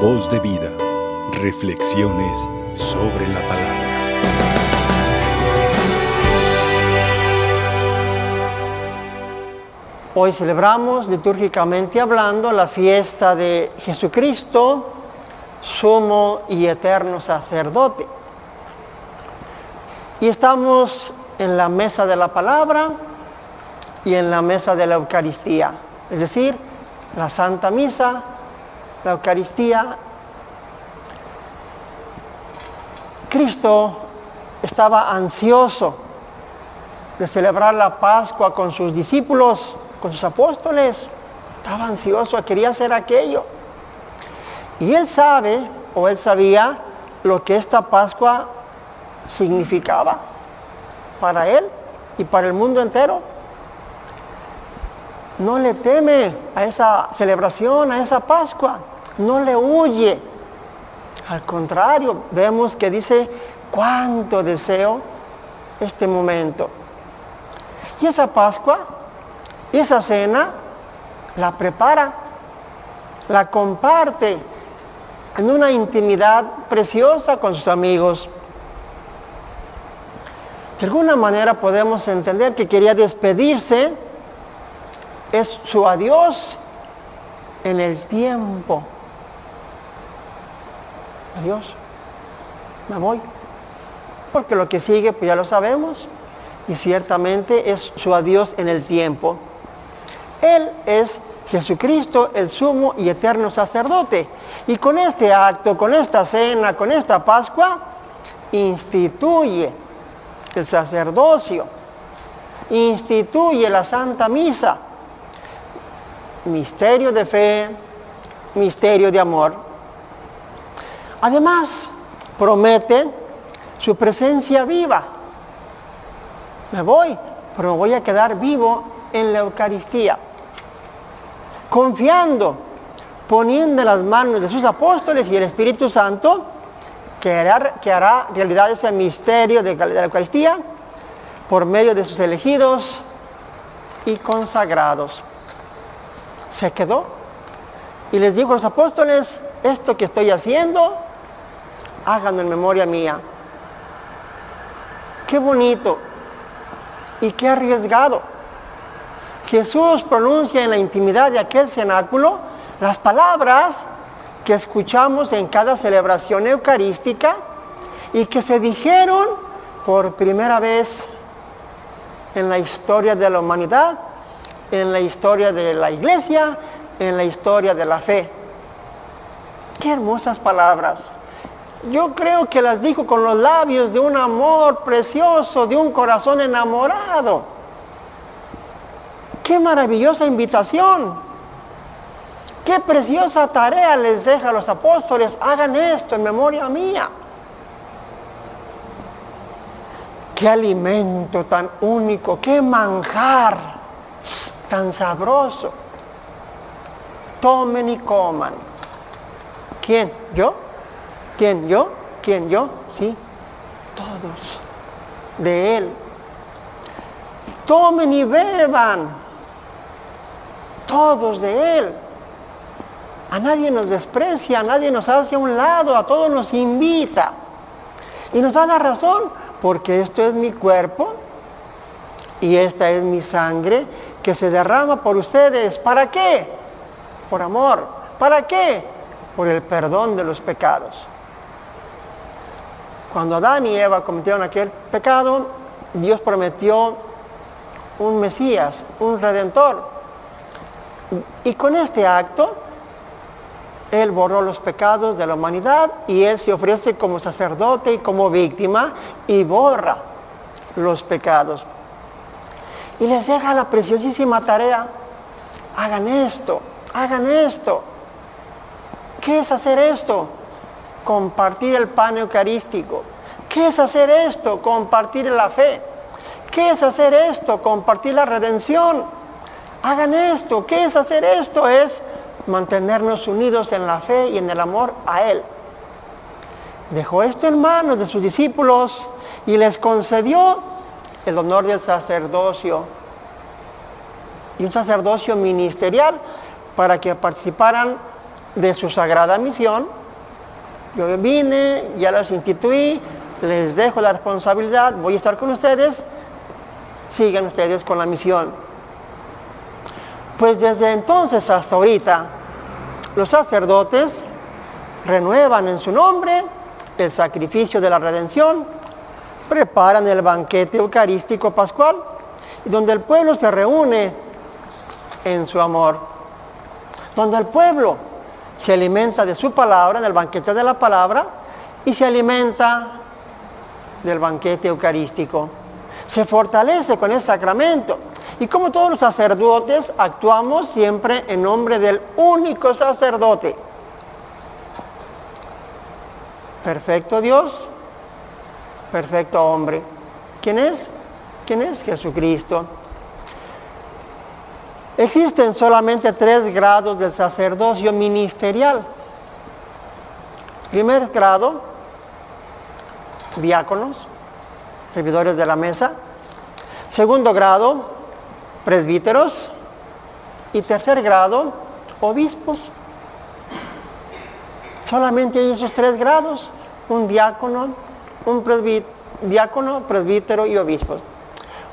Voz de vida. Reflexiones sobre la palabra. Hoy celebramos litúrgicamente hablando la fiesta de Jesucristo, sumo y eterno sacerdote. Y estamos en la mesa de la palabra y en la mesa de la Eucaristía, es decir, la Santa Misa, la Eucaristía. Cristo estaba ansioso de celebrar la Pascua con sus discípulos, con sus apóstoles. Estaba ansioso, quería hacer aquello. Y él sabe, o él sabía, lo que esta Pascua significaba para él y para el mundo entero. No le teme a esa celebración, a esa Pascua. No le huye. Al contrario, vemos que dice, cuánto deseo este momento. Y esa Pascua, esa cena, la prepara, la comparte en una intimidad preciosa con sus amigos. De alguna manera podemos entender que quería despedirse, es su adiós en el tiempo. Adiós, me voy. Porque lo que sigue, pues ya lo sabemos, y ciertamente es su adiós en el tiempo. Él es Jesucristo, el sumo y eterno sacerdote. Y con este acto, con esta cena, con esta Pascua, instituye el sacerdocio, instituye la Santa Misa, misterio de fe, misterio de amor. Además, promete su presencia viva. Me voy, pero voy a quedar vivo en la Eucaristía, confiando, poniendo en las manos de sus apóstoles y el Espíritu Santo, que hará, realidad ese misterio de la Eucaristía por medio de sus elegidos y consagrados. Se quedó y les dijo a los apóstoles, esto que estoy haciendo, háganlo en memoria mía. Qué bonito y qué arriesgado. Jesús pronuncia en la intimidad de aquel cenáculo las palabras que escuchamos en cada celebración eucarística y que se dijeron por primera vez en la historia de la humanidad, en la historia de la iglesia, en la historia de la fe. Qué hermosas palabras. Yo creo que las dijo con los labios de un amor precioso, de un corazón enamorado. Qué maravillosa invitación. Qué preciosa tarea les deja a los apóstoles. Hagan esto en memoria mía. Qué alimento tan único, qué manjar tan sabroso. Tomen y coman. ¿Quién? ¿Yo? ¿Quién? ¿Yo? ¿Quién? ¿Yo? Sí. Todos. De Él. Tomen y beban. Todos de Él. A nadie nos desprecia, a nadie nos hace a un lado, a todos nos invita. Y nos da la razón, porque esto es mi cuerpo y esta es mi sangre que se derrama por ustedes. ¿Para qué? Por amor. ¿Para qué? Por el perdón de los pecados. Cuando Adán y Eva cometieron aquel pecado, Dios prometió un Mesías, un Redentor. Y con este acto, Él borró los pecados de la humanidad y Él se ofrece como sacerdote y como víctima y borra los pecados. Y les deja la preciosísima tarea. Hagan esto, hagan esto. ¿Qué es hacer esto? Compartir el pan eucarístico. ¿Qué es hacer esto? Compartir la fe. ¿Qué es hacer esto? Compartir la redención. Hagan esto. ¿Qué es hacer esto? Es mantenernos unidos en la fe y en el amor a Él. Dejó esto en manos de sus discípulos y les concedió el honor del sacerdocio y un sacerdocio ministerial para que participaran de su sagrada misión. Yo vine, ya los instituí, les dejo la responsabilidad, voy a estar con ustedes, sigan ustedes con la misión. Pues desde entonces hasta ahorita, los sacerdotes renuevan en su nombre el sacrificio de la redención, preparan el banquete eucarístico pascual, donde el pueblo se reúne en su amor, donde el pueblo se alimenta de su palabra, del banquete de la palabra, y se alimenta del banquete eucarístico. Se fortalece con el sacramento. Y como todos los sacerdotes, actuamos siempre en nombre del único sacerdote. Perfecto Dios, perfecto hombre. ¿Quién es? ¿Quién es? Jesucristo. Existen solamente tres grados del sacerdocio ministerial. Primer grado, diáconos, servidores de la mesa. Segundo grado, presbíteros. Y tercer grado, obispos. Solamente hay esos tres grados, un diácono, un diácono, presbítero y obispos.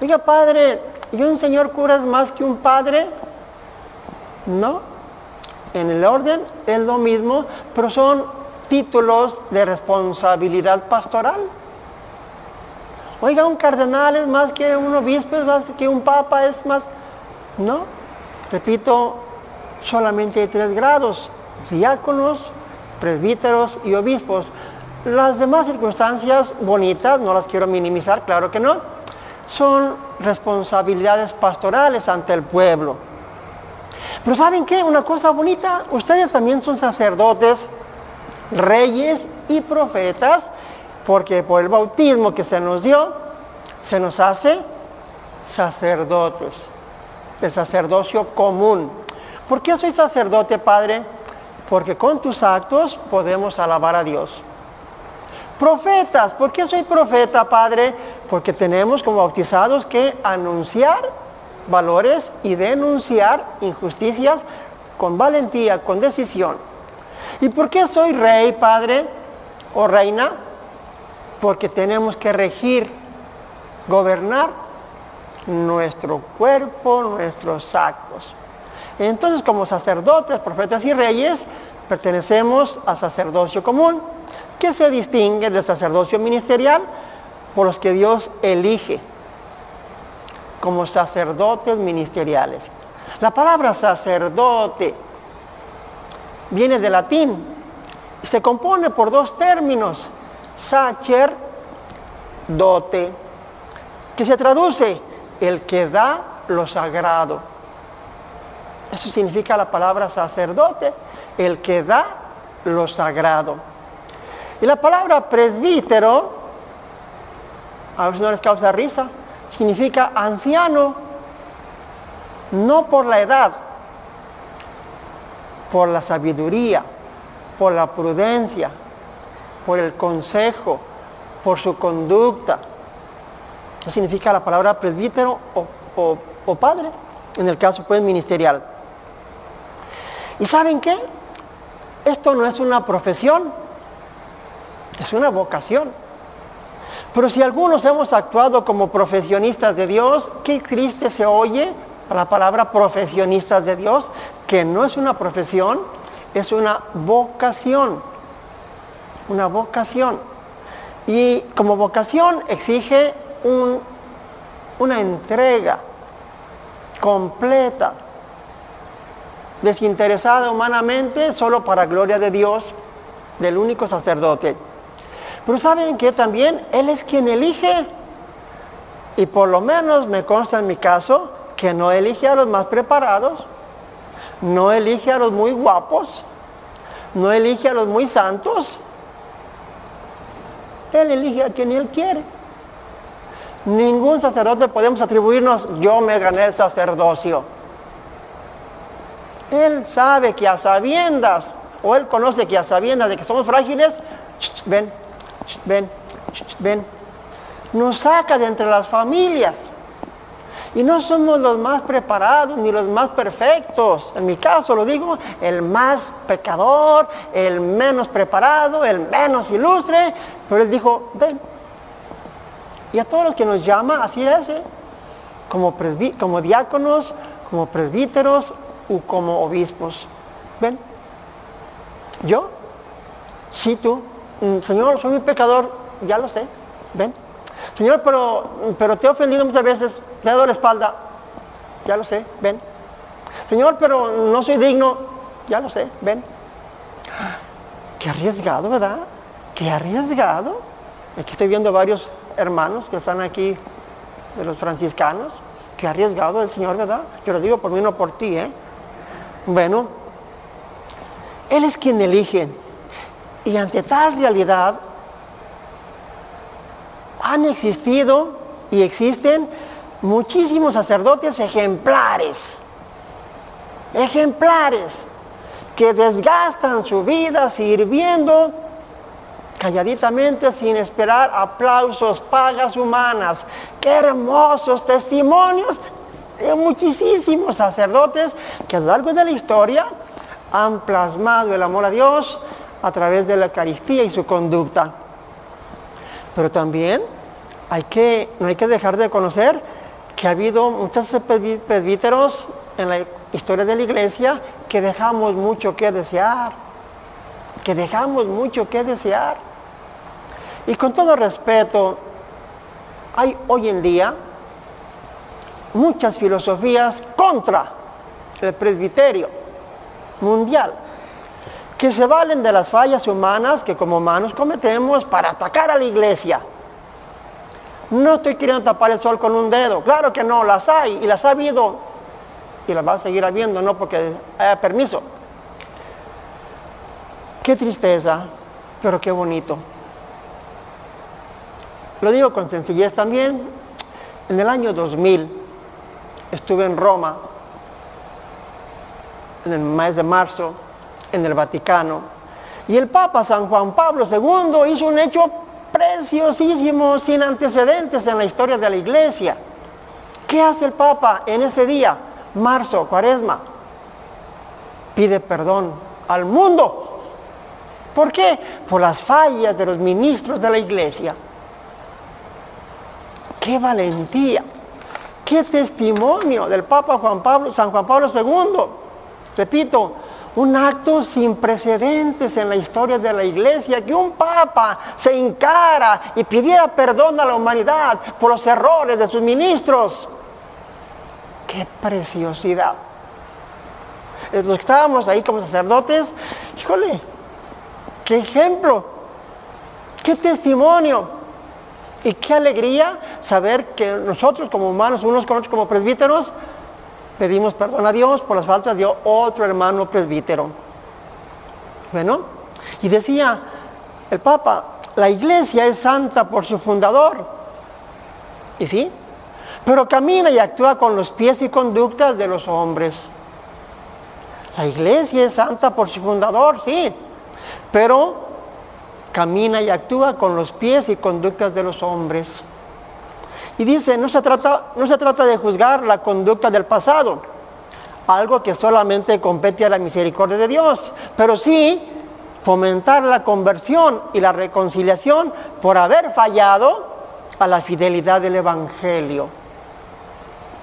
Oiga, padre, ¿y un señor cura es más que un padre? No. En el orden es lo mismo, pero son títulos de responsabilidad pastoral. Oiga, un cardenal es más que un obispo, es más que un papa, es más... No, repito, solamente hay tres grados, diáconos, presbíteros y obispos. Las demás circunstancias bonitas, no las quiero minimizar, claro que no, son responsabilidades pastorales ante el pueblo. Pero ¿saben qué? Una cosa bonita, ustedes también son sacerdotes, reyes y profetas, porque por el bautismo que se nos dio, se nos hace sacerdotes, el sacerdocio común. ¿Por qué soy sacerdote, Padre? Porque con tus actos podemos alabar a Dios. Profetas, ¿por qué soy profeta, Padre? Porque tenemos como bautizados que anunciar valores y denunciar injusticias con valentía, con decisión. ¿Y por qué soy rey, Padre o reina? Porque tenemos que regir, gobernar nuestro cuerpo, nuestros actos. Entonces, como sacerdotes, profetas y reyes, pertenecemos al sacerdocio común, que se distingue del sacerdocio ministerial por los que Dios elige como sacerdotes ministeriales. La palabra sacerdote viene del latín y se compone por dos términos, sacer, dote, que se traduce el que da lo sagrado. Eso significa la palabra sacerdote, el que da lo sagrado. Y la palabra presbítero, a si no les causa risa, significa anciano, no por la edad, por la sabiduría, por la prudencia, por el consejo, por su conducta. Significa la palabra presbítero o, o padre, en el caso pues ministerial. ¿Y saben qué? Esto no es una profesión, es una vocación. Pero si algunos hemos actuado como profesionistas de Dios, qué triste se oye la palabra profesionistas de Dios, que no es una profesión, es una vocación. Una vocación. Y como vocación exige una entrega completa, desinteresada humanamente, solo para gloria de Dios, del único sacerdote. Pero saben que también Él es quien elige. Y por lo menos me consta en mi caso que no elige a los más preparados, no elige a los muy guapos, no elige a los muy santos. Él elige a quien Él quiere. Ningún sacerdote podemos atribuirnos, yo me gané el sacerdocio. Él sabe que a sabiendas, o Él conoce que a sabiendas de que somos frágiles, ven, ven, ven, nos saca de entre las familias Y no somos los más preparados ni los más perfectos. En mi caso lo digo, el más pecador, el menos preparado, el menos ilustre. Pero él dijo, ven. Y a todos los que nos llama, así es, ¿eh? como, como diáconos, como presbíteros o como obispos. Ven. Yo, sí tú, Señor, soy un pecador, ya lo sé. Ven. Señor, pero, pero te he ofendido muchas veces, te he dado la espalda, ya lo sé, ven. Señor, pero no soy digno, ya lo sé, ven. Qué arriesgado, ¿verdad? Qué arriesgado. Aquí estoy viendo varios hermanos que están aquí de los franciscanos. Qué arriesgado el Señor, ¿verdad? Yo lo digo por mí, no por ti, ¿eh? Bueno, Él es quien elige. Y ante tal realidad, han existido y existen muchísimos sacerdotes ejemplares, ejemplares, que desgastan su vida sirviendo calladitamente sin esperar aplausos, pagas humanas. Qué hermosos testimonios de muchísimos sacerdotes que a lo largo de la historia han plasmado el amor a Dios a través de la Eucaristía y su conducta. Pero también hay que, no hay que dejar de conocer que ha habido muchos presbíteros en la historia de la iglesia que dejamos mucho que desear, que dejamos mucho que desear. Y con todo respeto, hay hoy en día muchas filosofías contra el presbiterio mundial, que se valen de las fallas humanas que como humanos cometemos para atacar a la iglesia. No estoy queriendo tapar el sol con un dedo, claro que no, las hay y las ha habido y las va a seguir habiendo, no porque haya permiso. Qué tristeza, pero qué bonito. Lo digo con sencillez también. En el año 2000 estuve en Roma, en el mes de marzo, en el Vaticano, y el Papa San Juan Pablo II hizo un hecho preciosísimo, sin antecedentes en la historia de la iglesia. ¿Qué hace el Papa en ese día, marzo, cuaresma? Pide perdón al mundo. ¿Por qué? Por las fallas de los ministros de la iglesia. ¡Qué valentía! ¡Qué testimonio del Papa Juan Pablo, San Juan Pablo II! Repito, un acto sin precedentes en la historia de la iglesia, que un papa se encara y pidiera perdón a la humanidad por los errores de sus ministros. ¡Qué preciosidad! Los que estábamos ahí como sacerdotes, híjole, qué ejemplo, qué testimonio. Y qué alegría saber que nosotros como humanos, unos con otros como presbíteros, pedimos perdón a Dios por las faltas de otro hermano presbítero. Bueno, y decía el Papa, la iglesia es santa por su fundador. ¿Y sí? Pero camina y actúa con los pies y conductas de los hombres. La iglesia es santa por su fundador, sí. Pero camina y actúa con los pies y conductas de los hombres. Y dice, no se trata, no se trata de juzgar la conducta del pasado, algo que solamente compete a la misericordia de Dios, pero sí fomentar la conversión y la reconciliación por haber fallado a la fidelidad del Evangelio.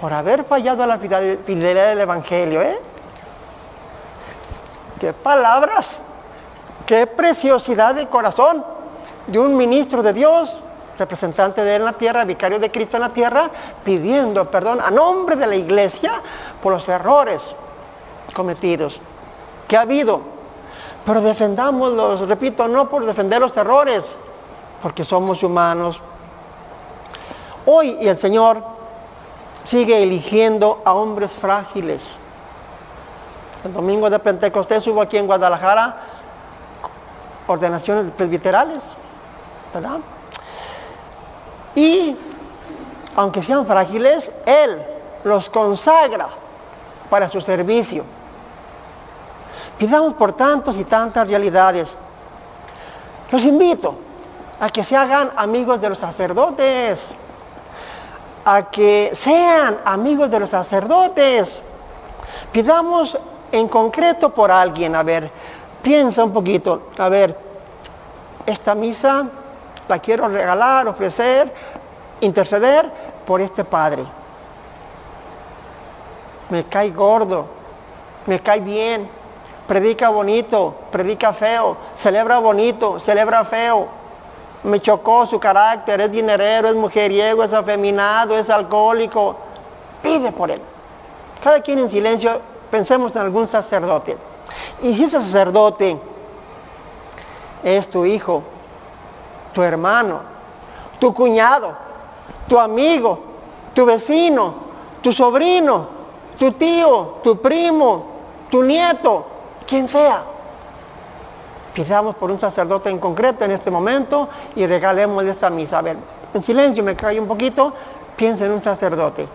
Por haber fallado a la fidelidad del Evangelio, ¿eh? ¿Qué palabras? Qué preciosidad de corazón de un ministro de Dios, representante de él en la tierra, vicario de Cristo en la tierra, pidiendo perdón a nombre de la iglesia por los errores cometidos que ha habido. Pero defendámoslos, repito, no por defender los errores, porque somos humanos. Hoy el Señor sigue eligiendo a hombres frágiles. El domingo de Pentecostés hubo aquí en Guadalajara ordenaciones presbiterales, ¿verdad? Y aunque sean frágiles, Él los consagra para su servicio. Pidamos por tantos y tantas realidades. Los invito a que se hagan amigos de los sacerdotes, a que sean amigos de los sacerdotes. Pidamos en concreto por alguien, a ver, piensa un poquito, a ver, esta misa la quiero regalar, ofrecer, interceder por este padre. Me cae gordo, me cae bien, predica bonito, predica feo, celebra bonito, celebra feo. Me chocó su carácter, es dinerero, es mujeriego, es afeminado, es alcohólico. Pide por él. Cada quien en silencio pensemos en algún sacerdote. Y si ese sacerdote es tu hijo, tu hermano, tu cuñado, tu amigo, tu vecino, tu sobrino, tu tío, tu primo, tu nieto, quien sea. Pidamos por un sacerdote en concreto en este momento y regalemos esta misa. A ver, en silencio me cae un poquito, piensa en un sacerdote.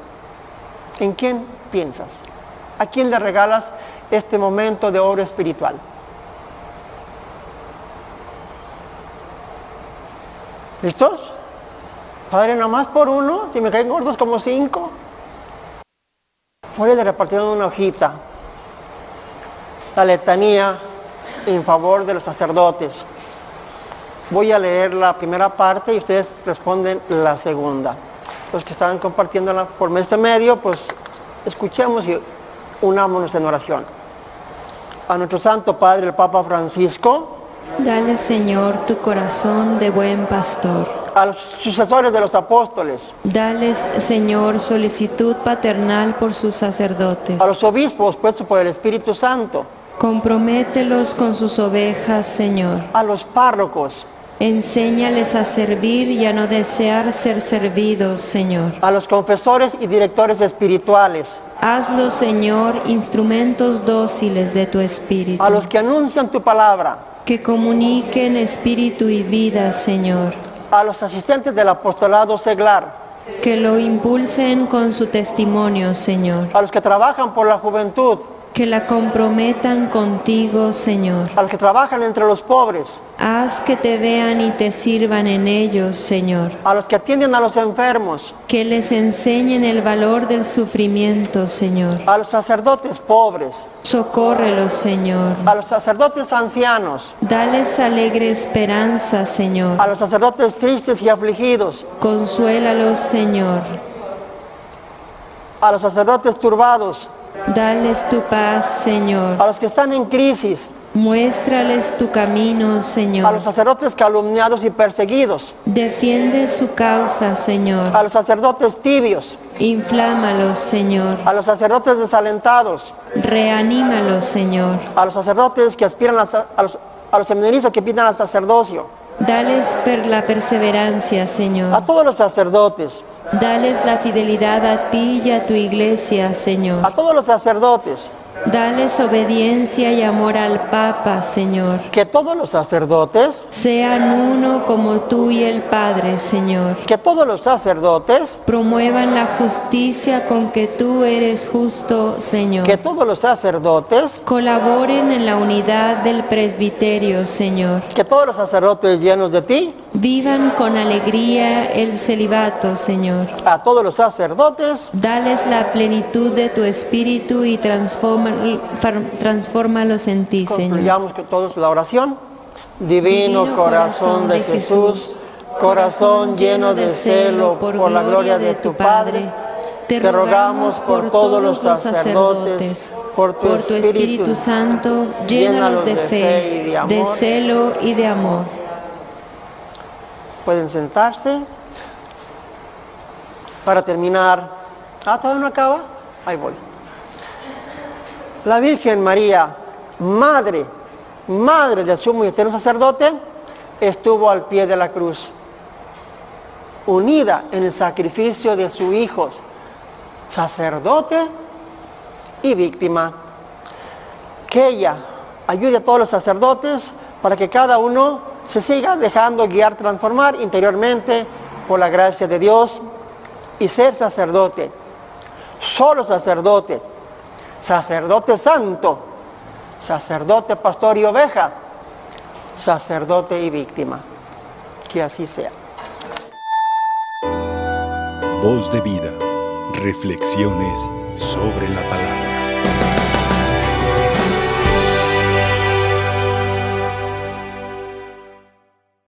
¿En quién piensas? ¿A quién le regalas este momento de oro espiritual? ¿Listos? Padre, nomás por uno, si me caen gordos como cinco. Voy a repartir una hojita. La letanía en favor de los sacerdotes. Voy a leer la primera parte y ustedes responden la segunda. Los que estaban compartiéndola por este medio, pues escuchemos y unámonos en oración. A nuestro Santo Padre, el Papa Francisco, Dale, Señor, tu corazón de buen pastor. A los sucesores de los apóstoles, Dales, Señor, solicitud paternal por sus sacerdotes. a los obispos puestos por el Espíritu Santo, Compromételos con sus ovejas, Señor. a los párrocos, Enséñales a servir y a no desear ser servidos, Señor. a los confesores y directores espirituales, Hazlos, Señor, instrumentos dóciles de tu espíritu. a los que anuncian tu palabra, Que comuniquen espíritu y vida, Señor. A los asistentes del apostolado seglar, Que lo impulsen con su testimonio, Señor. a los que trabajan por la juventud, Que la comprometan contigo, Señor. a los que trabajan entre los pobres, Haz que te vean y te sirvan en ellos, Señor. a los que atienden a los enfermos, Que les enseñen el valor del sufrimiento, Señor. a los sacerdotes pobres, Socórrelos, Señor. a los sacerdotes ancianos, Dales alegre esperanza, Señor. a los sacerdotes tristes y afligidos, Consuélalos, Señor. a los sacerdotes turbados, Dales tu paz, Señor. a los que están en crisis, Muéstrales tu camino, a los Señor. sacerdotes calumniados y perseguidos, Defiende su causa, Señor. a los sacerdotes tibios, Inflámalos, Señor. a los sacerdotes desalentados, Reanímalos, Señor. a los sacerdotes que aspiran a los, a los seminaristas que piden al sacerdocio, Dales per la perseverancia, a Señor. todos los sacerdotes, Dales la fidelidad a ti y a tu iglesia, a Señor. todos los sacerdotes, Dales obediencia y amor al Papa, Señor. que todos los sacerdotes, Sean uno como tú y el Padre, Señor. que todos los sacerdotes, Promuevan la justicia con que tú eres justo, Señor. que todos los sacerdotes, Colaboren en la unidad del presbiterio, Señor. que todos los sacerdotes llenos de ti, Vivan con alegría el celibato, Señor. a todos los sacerdotes, Dales la plenitud de tu espíritu y transforma- transfórmalos en ti, Señor. concluyamos con todos la oración. Divino corazón de Jesús, corazón lleno de celo por la gloria de tu Padre, te rogamos por todos los sacerdotes, por tu Espíritu Santo, llénalos de fe, de celo y de amor. Pueden sentarse. Para terminar, ah, todavía no acaba, ahí voy. La Virgen María, madre, madre del sumo y sacerdote, estuvo al pie de la cruz, unida en el sacrificio de su Hijo, sacerdote y víctima. Que ella ayude a todos los sacerdotes para que cada uno se siga dejando guiar, transformar interiormente por la gracia de Dios y ser sacerdote, solo sacerdote, sacerdote santo, sacerdote, pastor y oveja, sacerdote y víctima. Que así sea. Voz de vida. Reflexiones sobre la palabra.